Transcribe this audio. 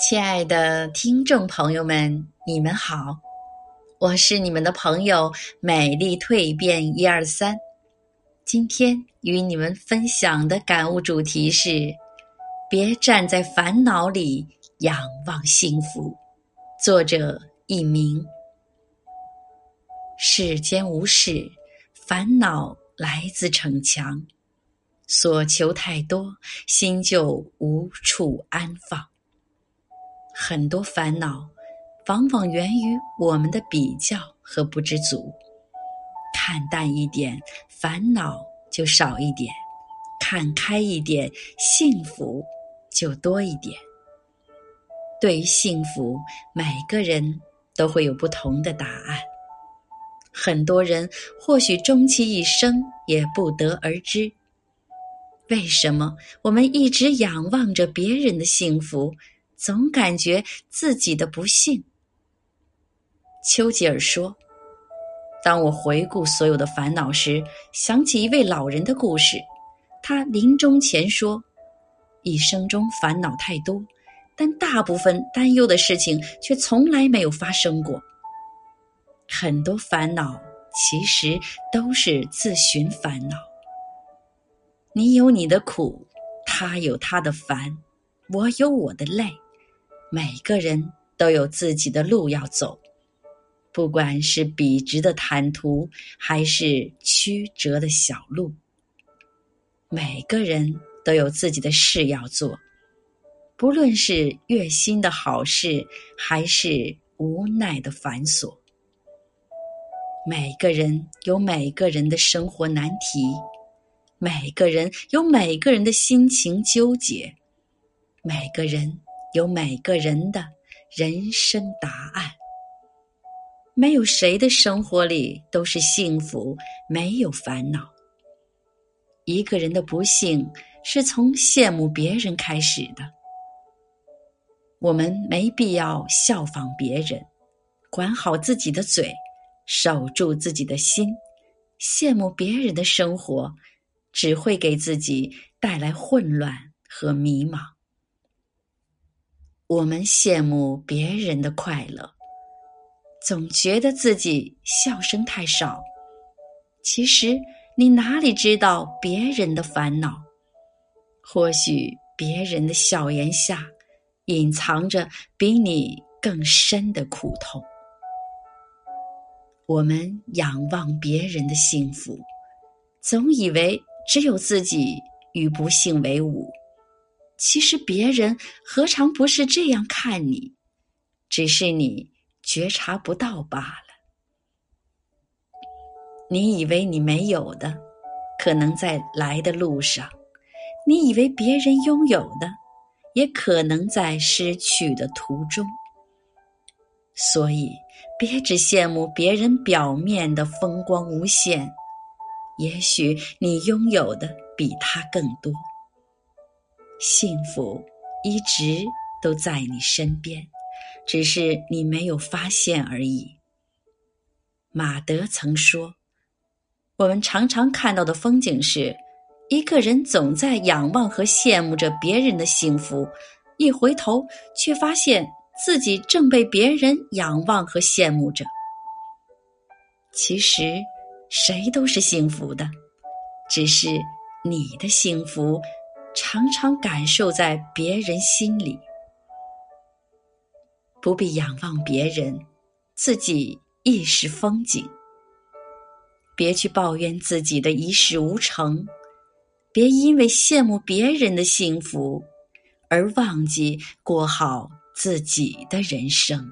亲爱的听众朋友们，你们好，我是你们的朋友美丽蜕变一二三。今天与你们分享的感悟主题是：别站在烦恼里仰望幸福。作者佚名。世间无事，烦恼来自逞强，所求太多，心就无处安放。很多烦恼，往往源于我们的比较和不知足。看淡一点，烦恼就少一点；看开一点，幸福就多一点。对于幸福，每个人都会有不同的答案。很多人或许终其一生也不得而知，为什么我们一直仰望着别人的幸福？总感觉自己的不幸。丘吉尔说：“当我回顾所有的烦恼时，想起一位老人的故事。他临终前说，一生中烦恼太多，但大部分担忧的事情却从来没有发生过。很多烦恼其实都是自寻烦恼。你有你的苦，他有他的烦，我有我的累。”每个人都有自己的路要走，不管是笔直的坦途，还是曲折的小路。每个人都有自己的事要做，不论是悦心的好事，还是无奈的繁琐。每个人有每个人的生活难题，每个人有每个人的心情纠结，每个人。有每个人的人生答案，没有谁的生活里都是幸福，没有烦恼。一个人的不幸是从羡慕别人开始的。我们没必要效仿别人，管好自己的嘴，守住自己的心。羡慕别人的生活，只会给自己带来混乱和迷茫。我们羡慕别人的快乐，总觉得自己笑声太少。其实你哪里知道别人的烦恼？或许别人的笑颜下，隐藏着比你更深的苦痛。我们仰望别人的幸福，总以为只有自己与不幸为伍。其实别人何尝不是这样看你，只是你觉察不到罢了。你以为你没有的，可能在来的路上；你以为别人拥有的，也可能在失去的途中。所以，别只羡慕别人表面的风光无限，也许你拥有的比他更多。幸福一直都在你身边，只是你没有发现而已。马德曾说：“我们常常看到的风景是，一个人总在仰望和羡慕着别人的幸福，一回头却发现自己正被别人仰望和羡慕着。其实，谁都是幸福的，只是你的幸福。”常常感受在别人心里，不必仰望别人，自己亦是风景。别去抱怨自己的一事无成，别因为羡慕别人的幸福而忘记过好自己的人生。